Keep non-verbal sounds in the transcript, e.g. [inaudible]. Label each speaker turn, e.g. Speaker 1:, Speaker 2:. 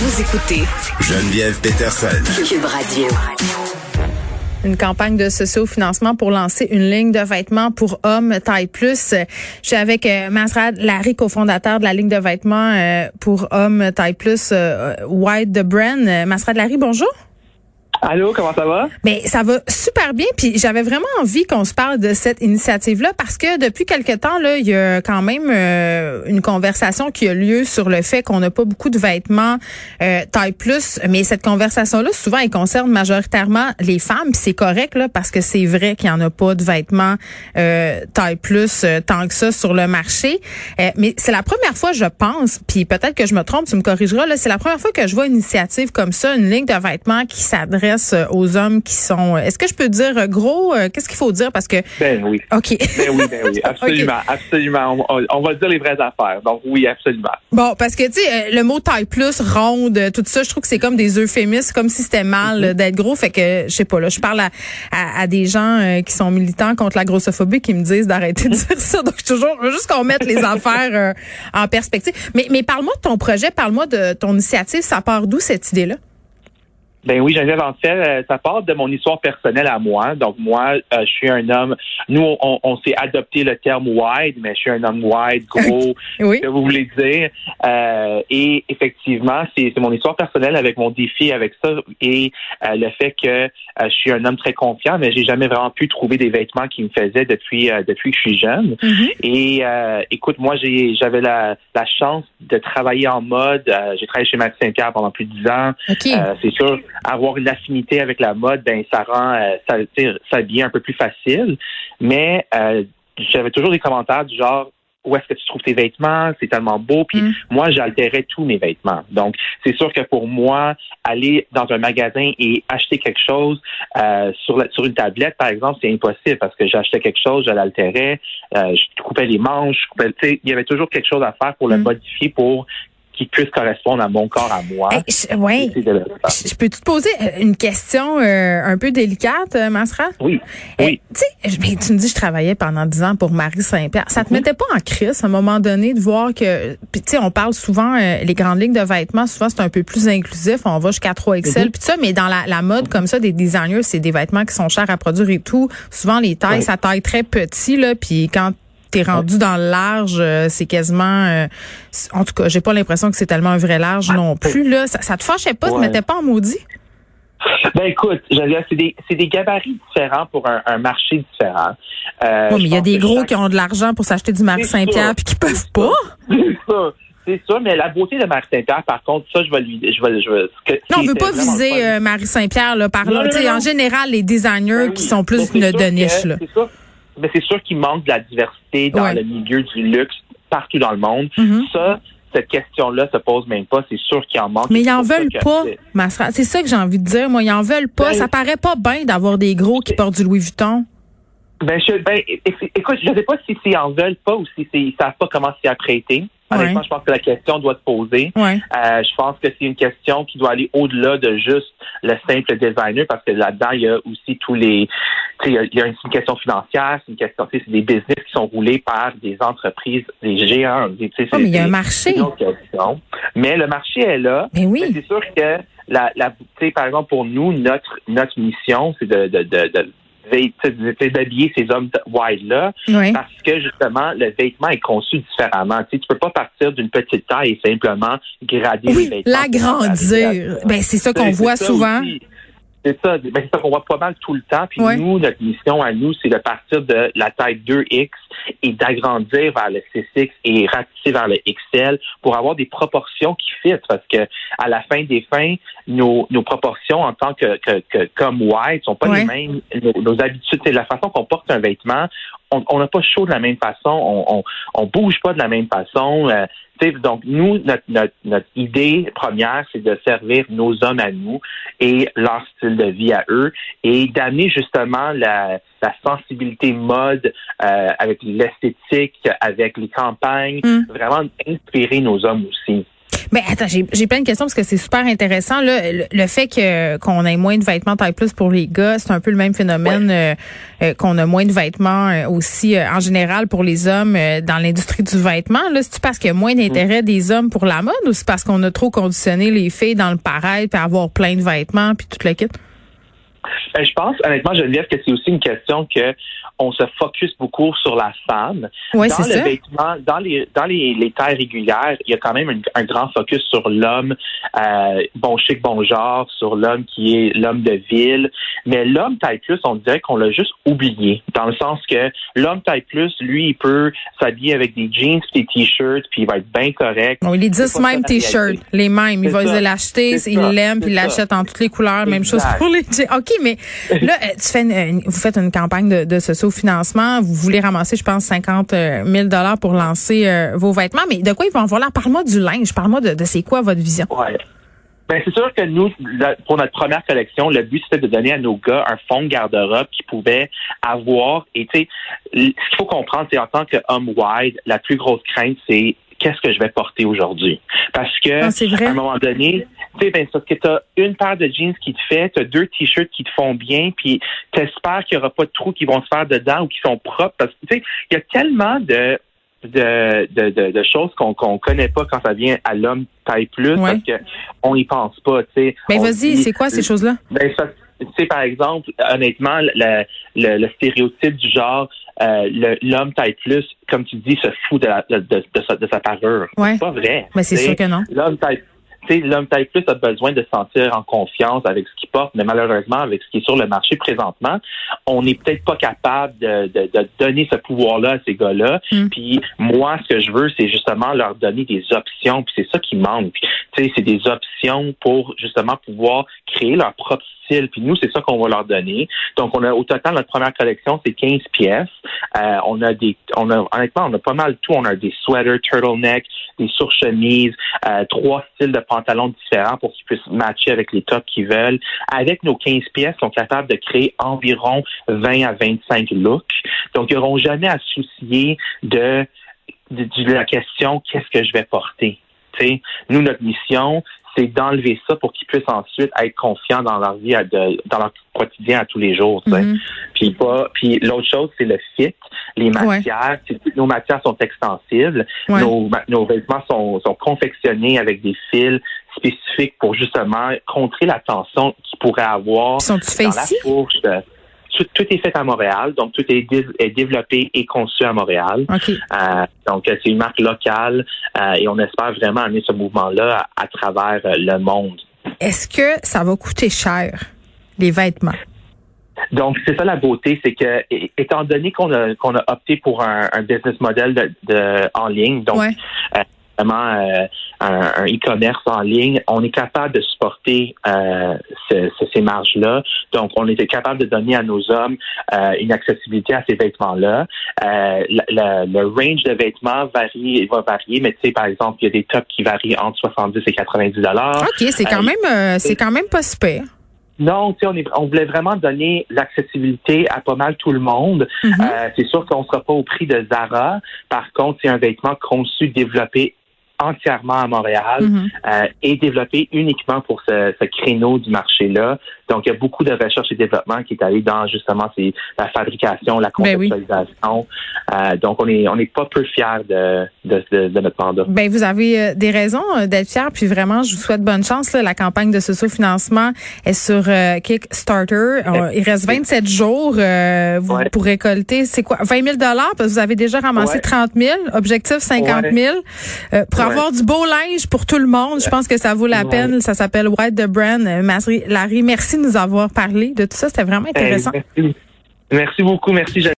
Speaker 1: Vous écoutez
Speaker 2: Geneviève Peterson.
Speaker 1: Cube Radio.
Speaker 3: Une campagne de socio-financement pour lancer une ligne de vêtements pour hommes taille plus. Je suis avec euh, Masrad Larry, cofondateur de la ligne de vêtements euh, pour hommes taille plus euh, White the Brand. Masrad Larry, bonjour.
Speaker 4: Allô, comment ça va?
Speaker 3: Mais ça va super bien. Puis j'avais vraiment envie qu'on se parle de cette initiative-là parce que depuis quelque temps, là, il y a quand même euh, une conversation qui a lieu sur le fait qu'on n'a pas beaucoup de vêtements euh, taille plus. Mais cette conversation-là, souvent, elle concerne majoritairement les femmes. C'est correct là parce que c'est vrai qu'il n'y en a pas de vêtements euh, taille plus euh, tant que ça sur le marché. Euh, mais c'est la première fois, je pense. Puis peut-être que je me trompe, tu me corrigeras. Là, c'est la première fois que je vois une initiative comme ça, une ligne de vêtements qui s'adresse aux hommes qui sont. Est-ce que je peux dire gros Qu'est-ce qu'il faut dire? Parce que
Speaker 4: Ben oui.
Speaker 3: Ok.
Speaker 4: Ben oui, ben oui, [laughs] absolument, absolument. On, on va dire les vraies affaires. Donc oui, absolument.
Speaker 3: Bon, parce que tu sais, le mot taille plus, ronde, tout ça, je trouve que c'est comme des euphémismes, comme si c'était mal
Speaker 4: Mm-hmm.
Speaker 3: d'être gros. Fait que je sais pas là, je parle à, à, à des gens euh, qui sont militants contre la grossophobie qui me disent d'arrêter de dire ça. Donc toujours, je veux juste qu'on mette les [laughs] affaires euh, en perspective. Mais mais parle-moi de ton projet, parle-moi de ton initiative. Ça part d'où cette idée-là?
Speaker 4: Ben oui, Geneviève, en fait, euh, ça part de mon histoire personnelle à moi. Donc moi, euh, je suis un homme. Nous, on, on s'est adopté le terme wide, mais je suis un homme wide, [laughs] gros,
Speaker 3: Oui.
Speaker 4: que vous voulez dire. Euh, et effectivement, c'est mon histoire personnelle avec mon défi avec ça et euh, le fait que euh, je suis un homme très confiant, mais j'ai jamais vraiment pu trouver des vêtements qui me faisaient depuis euh, depuis que je suis jeune.
Speaker 3: Mhm.
Speaker 4: Et euh, écoute, moi, j'ai j'avais la, la chance de travailler en mode. Euh, j'ai travaillé chez Max Saint-Pierre pendant plus de dix ans.
Speaker 3: Ok.
Speaker 4: Euh, c'est sûr, avoir une affinité avec la mode, ben ça rend euh, ça, ça devient un peu plus facile. Mais euh, j'avais toujours des commentaires du genre où est-ce que tu trouves tes vêtements, c'est tellement beau. Puis
Speaker 3: Mm.
Speaker 4: moi, j'altérais tous mes vêtements. Donc, c'est sûr que pour moi, aller dans un magasin et acheter quelque chose euh, sur la- sur une tablette, par exemple, c'est impossible parce que j'achetais quelque chose, je l'altérais, euh, je coupais les manches, je coupais, tu sais, il y avait toujours quelque chose à faire pour le
Speaker 3: Mm.
Speaker 4: modifier pour qu'il puisse correspondre à mon corps, à moi.
Speaker 3: Hey, je- ouais. Je peux te poser euh, une question euh, un peu délicate, euh, Masra?
Speaker 4: Oui,
Speaker 3: Eh,
Speaker 4: oui.
Speaker 3: tu mais me dis, je travaillais pendant dix ans pour Marie Saint-Pierre. Ça te
Speaker 4: Mhm.
Speaker 3: mettait pas en crise à un moment donné de voir que, puis tu sais, on parle souvent, euh, les grandes lignes de vêtements, souvent c'est un peu plus inclusif, on va jusqu'à 3XL,
Speaker 4: Mhm.
Speaker 3: puis ça, mais dans la, la mode comme ça, des designers, c'est des vêtements qui sont chers à produire et tout. Souvent, les tailles,
Speaker 4: Oui.
Speaker 3: ça taille très petit, là, puis quand t'es rendu dans le large, euh, c'est quasiment, euh, en tout cas, j'ai pas l'impression que c'est tellement un vrai large non plus, là. Ça, ça te fâchait pas, ça te
Speaker 4: Ouais.
Speaker 3: mettait pas en maudit?
Speaker 4: Ben écoute, c'est des, c'est des gabarits différents pour un, un marché différent. Euh,
Speaker 3: Oui, mais il y a des gros qui ont de l'argent pour s'acheter du Marie Saint-Pierre puis qui peuvent pas? [laughs]
Speaker 4: C'est ça. C'est ça, mais la beauté de Marie Saint-Pierre, par contre, ça, je vais lui, je vais, je vais, ce que-
Speaker 3: Non, on veut
Speaker 4: c'était
Speaker 3: pas viser euh, Marie Saint-Pierre là par là. Tu En général, les designers
Speaker 4: Ben
Speaker 3: qui sont plus de, niche là.
Speaker 4: C'est sûr, mais c'est sûr qu'il manque de la diversité dans
Speaker 3: Ouais.
Speaker 4: le milieu du luxe partout dans le monde.
Speaker 3: Mhm.
Speaker 4: Ça, cette question-là se pose même pas. C'est sûr qu'il en manque.
Speaker 3: Mais ils en veulent pas,
Speaker 4: c'est-
Speaker 3: Masra. C'est ça que j'ai envie de dire. Moi, ils en veulent pas.
Speaker 4: Ben,
Speaker 3: ça paraît pas bien d'avoir des gros qui portent du Louis Vuitton.
Speaker 4: Ben, je, ben, écoute, je ne sais pas si c'est en veulent pas ou si ils savent pas comment s'y apprêter. Honnêtement,
Speaker 3: Ouais.
Speaker 4: je pense que la question doit se poser.
Speaker 3: Ouais.
Speaker 4: Euh, je pense que c'est une question qui doit aller au-delà de juste le simple designer parce que là-dedans, il y a aussi tous les... Tu sais, il y a- il y a une, question financière, c'est une question... C'est des business qui sont roulés par des entreprises, des géants. des-
Speaker 3: Oh,
Speaker 4: c'est-
Speaker 3: mais il y a un marché.
Speaker 4: Mais le marché est là.
Speaker 3: Ben oui.
Speaker 4: Mais c'est sûr que, la, la, tu sais, par exemple, pour nous, notre, notre mission, c'est de, de, de, de, d'habiller ces hommes wide-là parce que justement le vêtement est conçu différemment. Tu sais, tu peux pas partir d'une petite taille et simplement grader
Speaker 3: Oui,
Speaker 4: les vêtements.
Speaker 3: l'agrandir. Ben, c'est ça qu'on
Speaker 4: C'est-
Speaker 3: voit souvent.
Speaker 4: aussi. C'est ça, ben, c'est ça qu'on voit pas mal tout le temps. Puis
Speaker 3: Ouais.
Speaker 4: nous, notre mission à nous, c'est de partir de la taille 2X et d'agrandir vers le 6X et ratisser vers le XL pour avoir des proportions qui fit. Parce que à la fin des fins, nos, nos proportions en tant que, que, que comme white sont pas
Speaker 3: Ouais.
Speaker 4: les mêmes. Nos, nos habitudes, c'est la façon qu'on porte un vêtement. On n'a pas chaud de la même façon. On, on, on bouge pas de la même façon. Euh, donc, nous, notre, notre, notre idée première, c'est de servir nos hommes à nous et leur style de vie à eux et d'amener justement la, la sensibilité mode euh, avec l'esthétique, avec les campagnes,
Speaker 3: Mm.
Speaker 4: vraiment inspirer nos hommes aussi.
Speaker 3: Mais attends, j'ai plein de questions parce que c'est super intéressant. Là, le, fait que qu'on ait moins de vêtements taille plus pour les gars, c'est un peu le même phénomène euh, euh, qu'on a moins de vêtements euh, aussi en général pour les hommes dans l'industrie du vêtement. Là, c'est parce qu'il y a moins d'intérêt des hommes pour la mode ou c'est parce qu'on a trop conditionné les filles dans le pareil puis avoir plein de vêtements puis tout le kit?
Speaker 4: Ben, je pense, honnêtement, Geneviève, que c'est aussi une question que on se focus beaucoup sur la femme.
Speaker 3: Ouais,
Speaker 4: dans le
Speaker 3: ça.
Speaker 4: vêtement, dans les dans les, les tailles régulières, il y a quand même un, grand focus sur l'homme euh, bon chic, bon genre, sur l'homme qui est l'homme de ville. Mais l'homme taille plus, on dirait qu'on l'a juste oublié, dans le sens que l'homme taille plus, lui, il peut s'habiller avec des jeans, des t-shirts, puis il va être bien correct.
Speaker 3: Bon, il est 10 mêmes t-shirts, les mêmes. Il va l'acheter, il l'aime, puis il l'achète en toutes les couleurs. Même chose pour les jeans. OK, mais là, euh, fais vous faites une campagne de, de financement Vous voulez ramasser, je pense, 50 000 euh, pour lancer euh, vos vêtements. Mais de quoi ils vont avoir là? Parle-moi du linge. Parle-moi de, de c'est quoi votre vision?
Speaker 4: Ouais. Ben, c'est sûr que nous, pour notre première collection, le but, c'était de donner à nos gars un fond de garde-robe qu'ils pouvaient avoir. Et tu sais, ce qu'il faut comprendre, c'est en tant qu'homme wide, la plus grosse crainte, c'est qu'est-ce que je vais porter aujourd'hui. Parce que
Speaker 3: ah,
Speaker 4: à un moment donné, tu sais, ben, parce que tu as une paire de jeans qui te fait, tu as deux t-shirts qui te font bien, puis tu espères qu'il n'y aura pas de trous qui vont se faire dedans ou qui sont propres. Parce que tu sais, il y a tellement de de, de, de, choses qu'on qu'on connaît pas quand ça vient à l'homme taille plus parce que on y pense pas, tu sais.
Speaker 3: Mais vas-y, c'est quoi ces choses-là?
Speaker 4: Ben ça, tu sais, par exemple, honnêtement, le, le, le stéréotype du genre euh, l'homme taille plus, comme tu dis, se fout de, de, de, de sa, de sa parure. C'est pas vrai.
Speaker 3: Mais c'est sûr que non.
Speaker 4: L'homme taille l'homme taille plus a besoin de se sentir en confiance avec ce qu'il porte, mais malheureusement, avec ce qui est sur le marché présentement, on n'est peut-être pas capable de, de, de, donner ce pouvoir-là à ces gars-là. Mm. Puis moi, ce que je veux, c'est justement leur donner des options. Puis c'est ça qui manque. C'est des options pour justement pouvoir créer leur propre style. Puis nous, c'est ça qu'on va leur donner. Donc, on a au total notre première collection, c'est 15 pièces. Euh, on a des, on a honnêtement, on a pas mal tout. On a des sweaters, turtleneck, des surchemises, euh, trois styles de pantalons différents pour qu'ils puissent matcher avec les tops qu'ils veulent. Avec nos 15 pièces, ils sont capables de créer environ 20 à 25 looks. Donc, ils n'auront jamais à soucier de, la question qu'est-ce que je vais porter? Nous, notre mission, c'est d'enlever ça pour qu'ils puissent ensuite être confiants dans leur vie, dans leur quotidien à tous les jours. Mm-hmm. Puis pas. Puis l'autre chose, c'est le fit, les matières. Nos matières sont extensibles. Nos, nos, vêtements sont, sont confectionnés avec des fils spécifiques pour justement contrer la tension qu'ils pourraient avoir
Speaker 3: dans la
Speaker 4: fourche tout, est fait à Montréal, donc tout est, développé et conçu à Montréal. Euh, donc c'est une marque locale euh, et on espère vraiment amener ce mouvement-là à, travers euh, le monde.
Speaker 3: Est-ce que ça va coûter cher les vêtements?
Speaker 4: Donc, c'est ça la beauté, c'est que, étant donné qu'on a, qu'on a opté pour un, business model de, en ligne, donc euh, un, e-commerce en ligne, on est capable de supporter euh, ces marges-là. Donc, on était capable de donner à nos hommes euh, une accessibilité à ces vêtements-là. le range de vêtements varie, va varier, mais tu sais, par exemple, il y a des tops qui varient entre 70 et 90 dollars.
Speaker 3: Ok, c'est quand même, c'est quand même pas super.
Speaker 4: Non, tu sais, on, on voulait vraiment donner l'accessibilité à pas mal tout le monde. Mm-hmm. c'est sûr qu'on ne sera pas au prix de Zara. Par contre, c'est un vêtement conçu, développé entièrement à Montréal mm-hmm. euh, et développé uniquement pour ce, ce créneau du marché-là. Donc, il y a beaucoup de recherche et développement qui est allé dans justement la fabrication, la
Speaker 3: ben
Speaker 4: conceptualisation. euh, donc, on est on n'est pas peu fiers de, de, de, notre mandat.
Speaker 3: Ben, vous avez euh, des raisons euh, d'être fiers, puis vraiment, je vous souhaite bonne chance. Là. La campagne de socio-financement est sur Kickstarter. il reste 27 jours vous, pour récolter, c'est quoi, 20 000 dollars parce que vous avez déjà ramassé 30 000, objectif 50 000. pour avoir du beau linge pour tout le monde, je pense que ça vaut la peine. Ça s'appelle White the Brand. Larry, merci de nous avoir parlé de tout ça. C'était vraiment intéressant.
Speaker 4: merci. merci beaucoup. Merci,